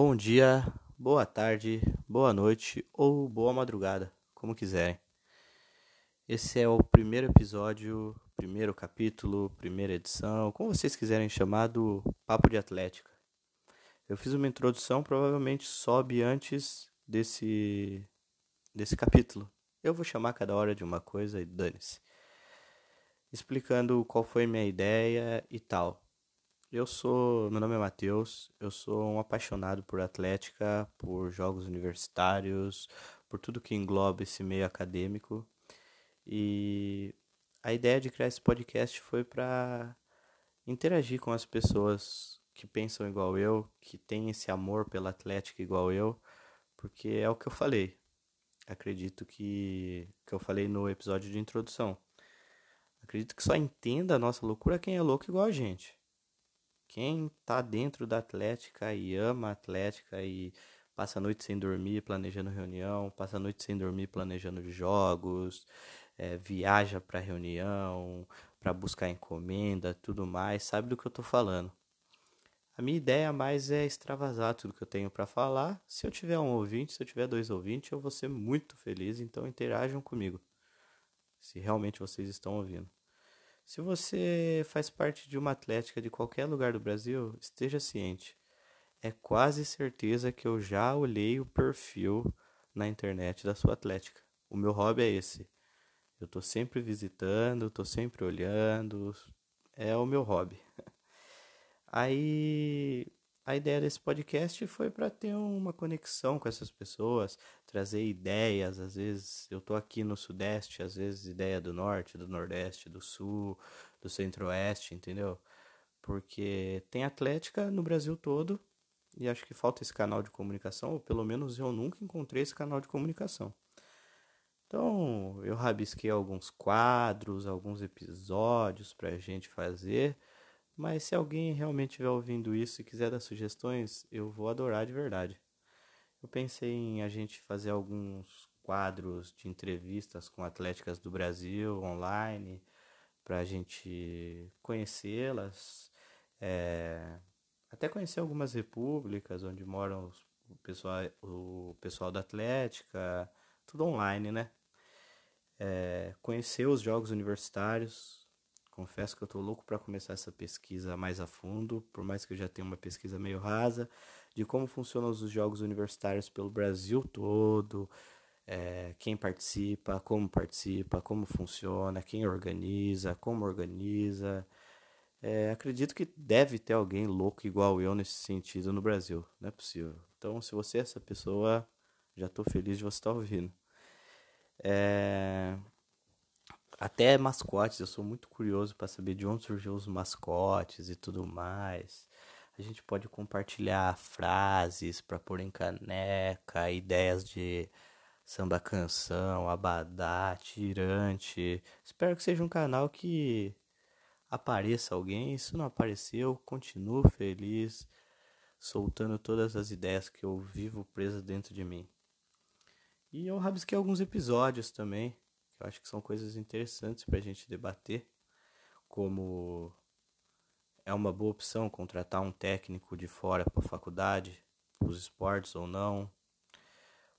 Bom dia, boa tarde, boa noite ou boa madrugada, como quiserem. Esse é o primeiro episódio, primeiro capítulo, primeira edição, como vocês quiserem chamar do Papo de Atlética. Eu fiz uma introdução, provavelmente sobe antes desse desse capítulo. Eu vou chamar cada hora de uma coisa e dane-se. Explicando qual foi minha ideia e tal. Eu sou, meu nome é Matheus, eu sou um apaixonado por atlética, por jogos universitários, por tudo que engloba esse meio acadêmico. E a ideia de criar esse podcast foi para interagir com as pessoas que pensam igual eu, que têm esse amor pela atlética igual eu, porque é o que eu falei. Acredito que que eu falei no episódio de introdução. Acredito que só entenda a nossa loucura quem é louco igual a gente. Quem tá dentro da Atlética e ama a Atlética e passa a noite sem dormir planejando reunião, passa a noite sem dormir planejando jogos, é, viaja para reunião, para buscar encomenda, tudo mais, sabe do que eu tô falando. A minha ideia mais é extravasar tudo que eu tenho para falar. Se eu tiver um ouvinte, se eu tiver dois ouvintes, eu vou ser muito feliz, então interajam comigo. Se realmente vocês estão ouvindo. Se você faz parte de uma atlética de qualquer lugar do Brasil, esteja ciente. É quase certeza que eu já olhei o perfil na internet da sua atlética. O meu hobby é esse. Eu tô sempre visitando, tô sempre olhando. É o meu hobby. Aí a ideia desse podcast foi para ter uma conexão com essas pessoas, trazer ideias. Às vezes eu tô aqui no Sudeste, às vezes ideia do Norte, do Nordeste, do Sul, do Centro-Oeste, entendeu? Porque tem atlética no Brasil todo e acho que falta esse canal de comunicação, ou pelo menos eu nunca encontrei esse canal de comunicação. Então eu rabisquei alguns quadros, alguns episódios para a gente fazer mas se alguém realmente estiver ouvindo isso e quiser dar sugestões, eu vou adorar de verdade. Eu pensei em a gente fazer alguns quadros de entrevistas com atléticas do Brasil online, para a gente conhecê-las, é, até conhecer algumas repúblicas onde moram o pessoal, o pessoal da Atlética, tudo online, né? É, conhecer os jogos universitários, Confesso que eu tô louco para começar essa pesquisa mais a fundo, por mais que eu já tenha uma pesquisa meio rasa, de como funcionam os jogos universitários pelo Brasil todo, é, quem participa, como participa, como funciona, quem organiza, como organiza. É, acredito que deve ter alguém louco igual eu nesse sentido no Brasil, não é possível. Então, se você é essa pessoa, já estou feliz de você estar tá ouvindo. É... Até mascotes, eu sou muito curioso para saber de onde surgiu os mascotes e tudo mais. A gente pode compartilhar frases para pôr em caneca, ideias de samba canção, abadá, tirante. Espero que seja um canal que apareça alguém. Se não apareceu, continuo feliz, soltando todas as ideias que eu vivo presas dentro de mim. E eu rabisquei alguns episódios também eu acho que são coisas interessantes para a gente debater, como é uma boa opção contratar um técnico de fora para a faculdade, para os esportes ou não,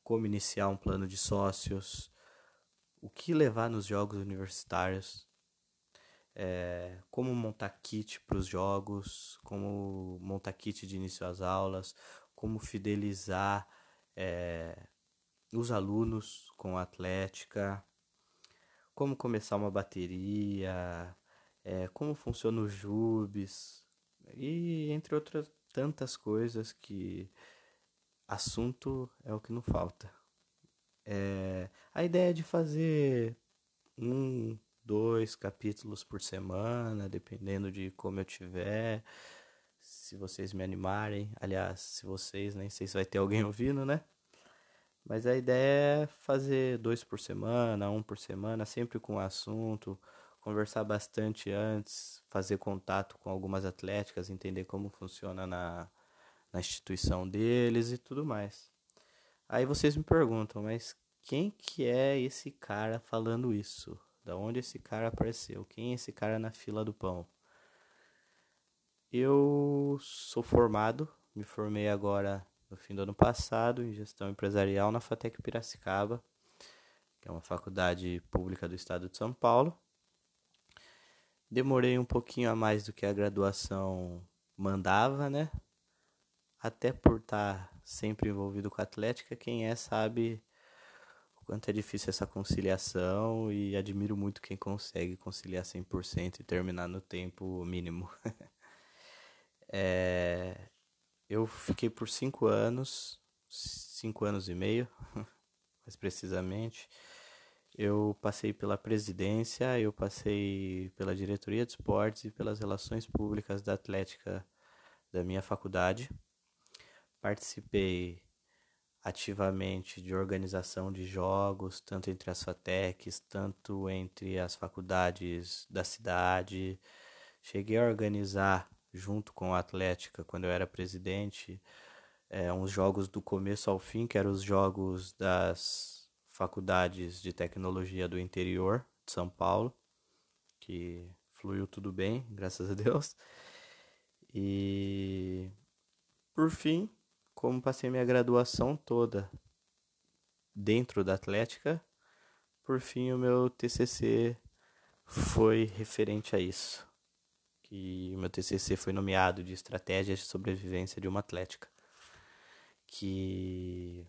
como iniciar um plano de sócios, o que levar nos jogos universitários, é, como montar kit para os jogos, como montar kit de início às aulas, como fidelizar é, os alunos com a atlética, como começar uma bateria, é, como funciona os jubes e entre outras tantas coisas que assunto é o que não falta. É, a ideia de fazer um, dois capítulos por semana, dependendo de como eu tiver, se vocês me animarem. Aliás, se vocês, nem sei se vai ter alguém ouvindo, né? Mas a ideia é fazer dois por semana, um por semana, sempre com o assunto, conversar bastante antes, fazer contato com algumas atléticas, entender como funciona na, na instituição deles e tudo mais. Aí vocês me perguntam, mas quem que é esse cara falando isso? Da onde esse cara apareceu? Quem é esse cara na fila do pão? Eu sou formado, me formei agora no fim do ano passado em gestão empresarial na FATEC Piracicaba, que é uma faculdade pública do estado de São Paulo. Demorei um pouquinho a mais do que a graduação mandava, né? Até por estar sempre envolvido com a atlética, quem é sabe o quanto é difícil essa conciliação e admiro muito quem consegue conciliar 100% e terminar no tempo mínimo. é, eu fiquei por cinco anos, cinco anos e meio, mais precisamente. Eu passei pela presidência, eu passei pela diretoria de esportes e pelas relações públicas da Atlética da minha faculdade. Participei ativamente de organização de jogos, tanto entre as FATECs, tanto entre as faculdades da cidade. Cheguei a organizar junto com a Atlética, quando eu era presidente, é, uns jogos do começo ao fim, que eram os jogos das faculdades de tecnologia do interior de São Paulo, que fluiu tudo bem, graças a Deus. E por fim, como passei minha graduação toda dentro da Atlética, por fim o meu TCC foi referente a isso que meu TCC foi nomeado de estratégias de sobrevivência de uma atlética, que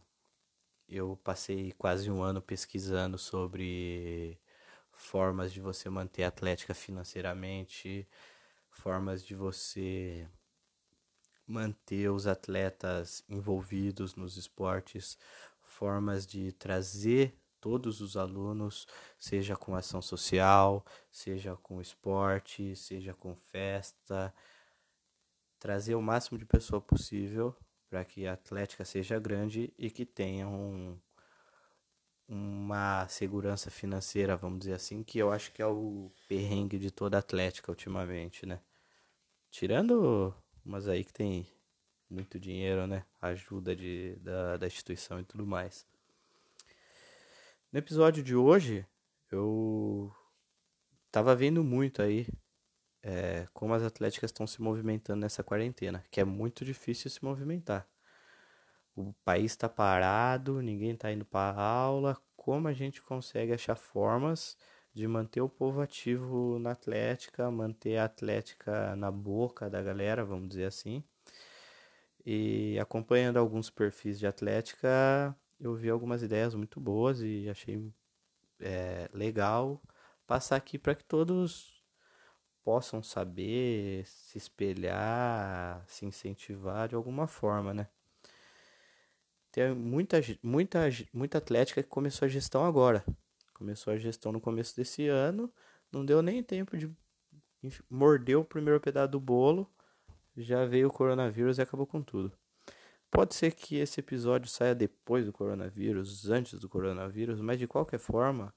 eu passei quase um ano pesquisando sobre formas de você manter a atlética financeiramente, formas de você manter os atletas envolvidos nos esportes, formas de trazer todos os alunos, seja com ação social, seja com esporte, seja com festa, trazer o máximo de pessoa possível para que a atlética seja grande e que tenha um, uma segurança financeira, vamos dizer assim, que eu acho que é o perrengue de toda a atlética ultimamente, né? Tirando umas aí que tem muito dinheiro, né? Ajuda de, da, da instituição e tudo mais. No episódio de hoje, eu tava vendo muito aí é, como as atléticas estão se movimentando nessa quarentena, que é muito difícil se movimentar. O país está parado, ninguém está indo para aula. Como a gente consegue achar formas de manter o povo ativo na atlética, manter a atlética na boca da galera, vamos dizer assim. E acompanhando alguns perfis de atlética, eu vi algumas ideias muito boas e achei é, legal passar aqui para que todos possam saber, se espelhar, se incentivar de alguma forma, né? Tem muita, muita, muita atlética que começou a gestão agora. Começou a gestão no começo desse ano, não deu nem tempo de morder o primeiro pedaço do bolo, já veio o coronavírus e acabou com tudo. Pode ser que esse episódio saia depois do coronavírus, antes do coronavírus, mas de qualquer forma,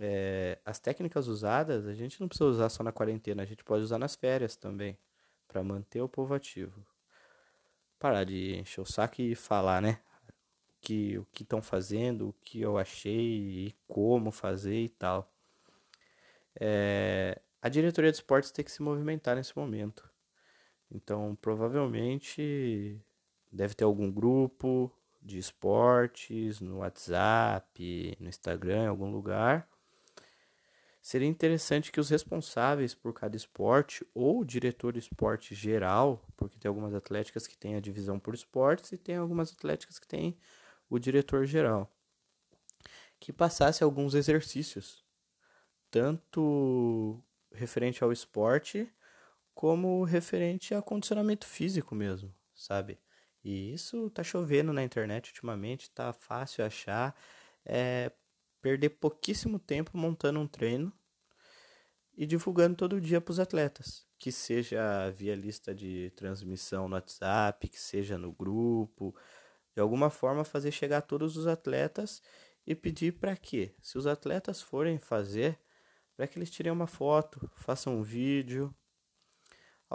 é, as técnicas usadas a gente não precisa usar só na quarentena, a gente pode usar nas férias também, para manter o povo ativo. Parar de encher o saco e falar, né? Que, o que estão fazendo, o que eu achei e como fazer e tal. É, a diretoria de esportes tem que se movimentar nesse momento. Então, provavelmente Deve ter algum grupo de esportes no WhatsApp, no Instagram, em algum lugar. Seria interessante que os responsáveis por cada esporte ou o diretor de esporte geral, porque tem algumas atléticas que têm a divisão por esportes e tem algumas atléticas que têm o diretor geral, que passasse alguns exercícios, tanto referente ao esporte como referente a condicionamento físico mesmo, sabe? E isso tá chovendo na internet ultimamente, tá fácil achar. É perder pouquíssimo tempo montando um treino e divulgando todo dia para os atletas, que seja via lista de transmissão no WhatsApp, que seja no grupo, de alguma forma fazer chegar todos os atletas e pedir para que, se os atletas forem fazer, para que eles tirem uma foto, façam um vídeo,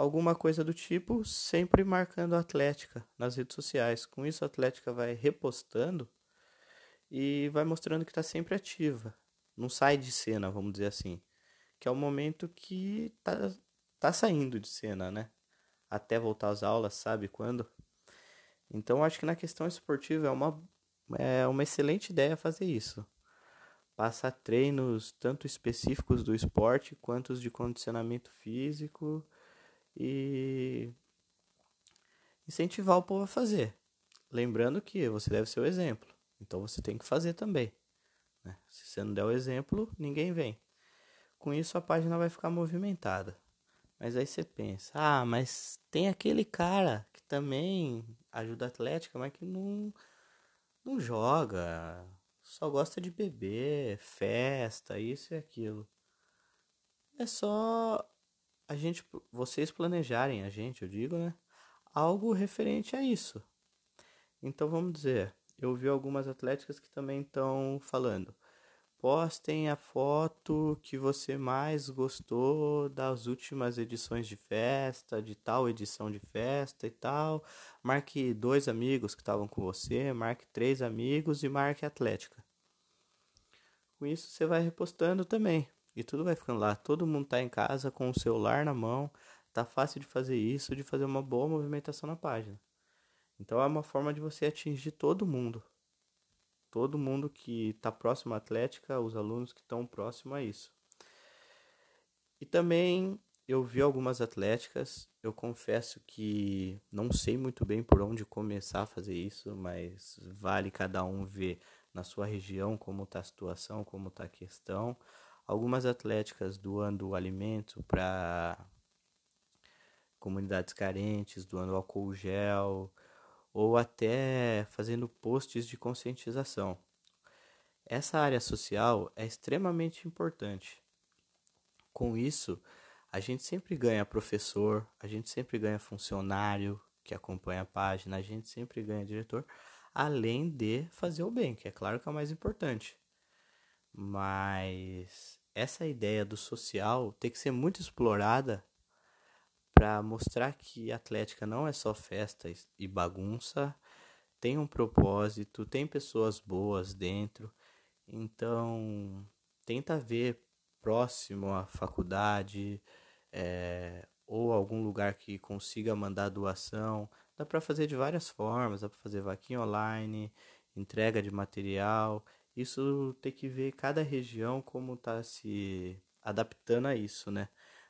alguma coisa do tipo, sempre marcando a Atlética nas redes sociais. Com isso, a Atlética vai repostando e vai mostrando que está sempre ativa. Não sai de cena, vamos dizer assim. Que é o momento que tá, tá saindo de cena, né? Até voltar às aulas, sabe quando? Então, acho que na questão esportiva é uma, é uma excelente ideia fazer isso. Passar treinos tanto específicos do esporte quanto os de condicionamento físico e incentivar o povo a fazer. Lembrando que você deve ser o exemplo, então você tem que fazer também. Né? Se você não der o exemplo, ninguém vem. Com isso a página vai ficar movimentada. Mas aí você pensa, ah, mas tem aquele cara que também ajuda a Atlética, mas que não, não joga, só gosta de beber, festa, isso e aquilo. É só a gente, vocês planejarem, a gente, eu digo, né? Algo referente a isso. Então vamos dizer, eu vi algumas atléticas que também estão falando. Postem a foto que você mais gostou das últimas edições de festa, de tal edição de festa e tal. Marque dois amigos que estavam com você, marque três amigos e marque Atlética. Com isso você vai repostando também. E tudo vai ficando lá. Todo mundo tá em casa com o celular na mão. Tá fácil de fazer isso, de fazer uma boa movimentação na página. Então é uma forma de você atingir todo mundo todo mundo que está próximo à Atlética, os alunos que estão próximo a isso. E também eu vi algumas atléticas, eu confesso que não sei muito bem por onde começar a fazer isso, mas vale cada um ver na sua região como está a situação, como está a questão. Algumas atléticas doando alimento para comunidades carentes, doando álcool gel, ou até fazendo posts de conscientização. Essa área social é extremamente importante. Com isso, a gente sempre ganha professor, a gente sempre ganha funcionário que acompanha a página, a gente sempre ganha diretor, além de fazer o bem, que é claro que é o mais importante. Mas essa ideia do social tem que ser muito explorada para mostrar que Atlética não é só festa e bagunça, tem um propósito, tem pessoas boas dentro. Então, tenta ver próximo à faculdade é, ou algum lugar que consiga mandar doação. Dá para fazer de várias formas, dá para fazer vaquinha online, entrega de material. Isso tem que ver cada região como está se adaptando a isso, né?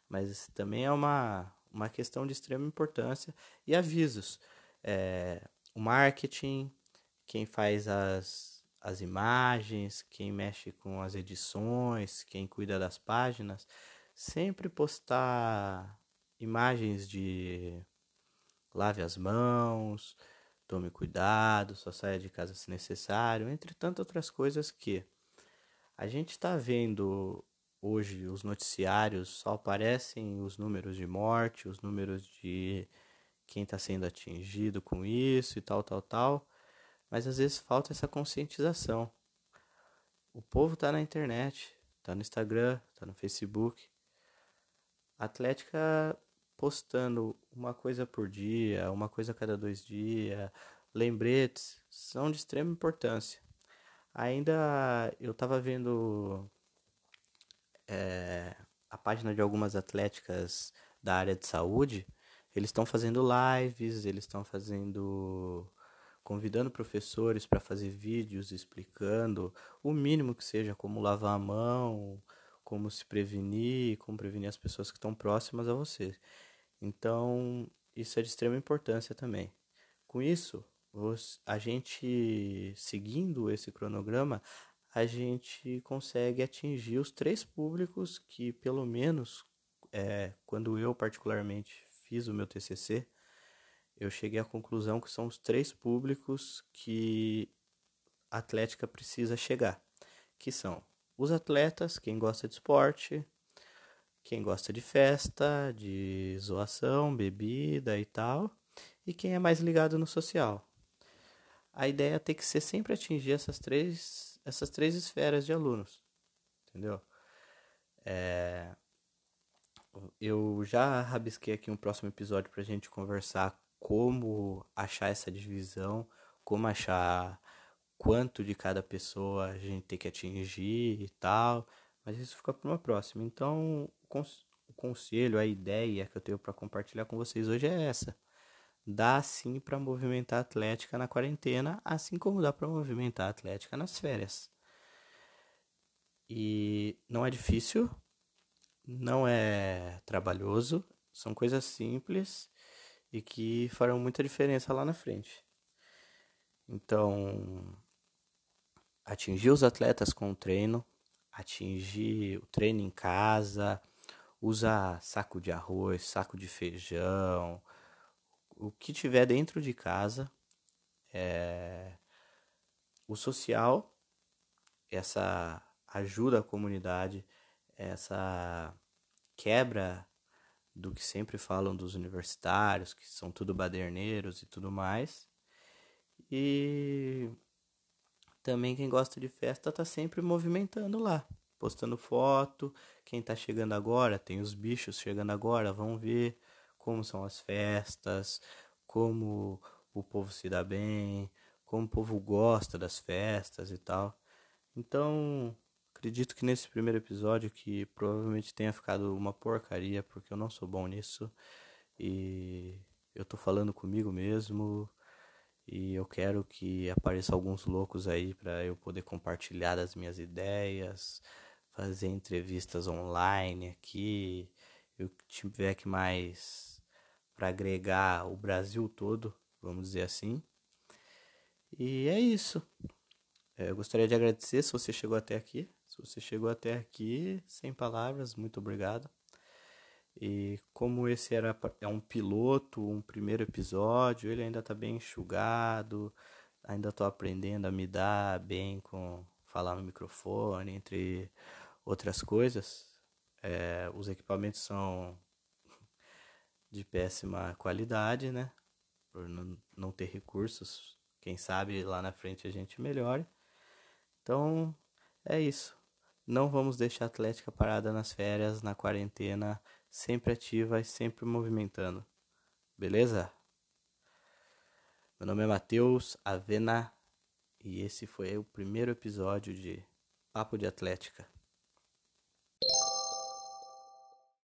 Mas também é uma, uma questão de extrema importância. E avisos: é, o marketing, quem faz as, as imagens, quem mexe com as edições, quem cuida das páginas, sempre postar imagens de lave as mãos, tome cuidado, só saia de casa se necessário, entre tantas outras coisas que a gente está vendo hoje os noticiários só aparecem os números de morte, os números de quem está sendo atingido com isso e tal, tal, tal. Mas às vezes falta essa conscientização. O povo está na internet, está no Instagram, está no Facebook. A Atlética postando uma coisa por dia, uma coisa a cada dois dias, lembretes, são de extrema importância. Ainda eu estava vendo é, a página de algumas atléticas da área de saúde, eles estão fazendo lives, eles estão fazendo convidando professores para fazer vídeos explicando o mínimo que seja como lavar a mão, como se prevenir, como prevenir as pessoas que estão próximas a você. Então, isso é de extrema importância também. Com isso, a gente seguindo esse cronograma, a gente consegue atingir os três públicos que, pelo menos, é, quando eu particularmente fiz o meu TCC, eu cheguei à conclusão que são os três públicos que a Atlética precisa chegar, que são os atletas, quem gosta de esporte, quem gosta de festa, de zoação, bebida e tal, e quem é mais ligado no social. A ideia tem que ser sempre atingir essas três essas três esferas de alunos, entendeu? É, eu já rabisquei aqui um próximo episódio para a gente conversar como achar essa divisão, como achar quanto de cada pessoa a gente tem que atingir e tal, mas isso fica para uma próxima. Então, o conselho, a ideia que eu tenho para compartilhar com vocês hoje é essa. dá sim para movimentar a atlética na quarentena, assim como dá para movimentar a atlética nas férias. E não é difícil, não é trabalhoso, são coisas simples e que farão muita diferença lá na frente. Então, atingir os atletas com o treino, atingir o treino em casa, usar saco de arroz, saco de feijão, o que tiver dentro de casa, é, o social, essa ajuda à comunidade, essa quebra do que sempre falam dos universitários, que são tudo baderneiros e tudo mais. E também quem gosta de festa tá sempre movimentando lá, postando foto. Quem tá chegando agora, tem os bichos chegando agora, vão ver como são as festas, como o povo se dá bem, como o povo gosta das festas e tal. Então, acredito que nesse primeiro episódio, que provavelmente tenha ficado uma porcaria, porque eu não sou bom nisso, e eu tô falando comigo mesmo, e eu quero que apareça alguns loucos aí para eu poder compartilhar das minhas ideias, fazer entrevistas online aqui, eu tiver que mais para agregar o Brasil todo, vamos dizer assim. E é isso. É, eu gostaria de agradecer se você chegou até aqui. Se você chegou até aqui, sem palavras, muito obrigado. E como esse era é um piloto, um primeiro episódio, ele ainda está bem enxugado, ainda estou aprendendo a me dar bem com falar no microfone, entre outras coisas. É, os equipamentos são de péssima qualidade, né? Por não ter recursos. Quem sabe lá na frente a gente melhore. Então, é isso. Não vamos deixar a Atlética parada nas férias, na quarentena, sempre ativa e sempre movimentando. Beleza? Meu nome é Matheus Avena e esse foi o primeiro episódio de Papo de Atlética.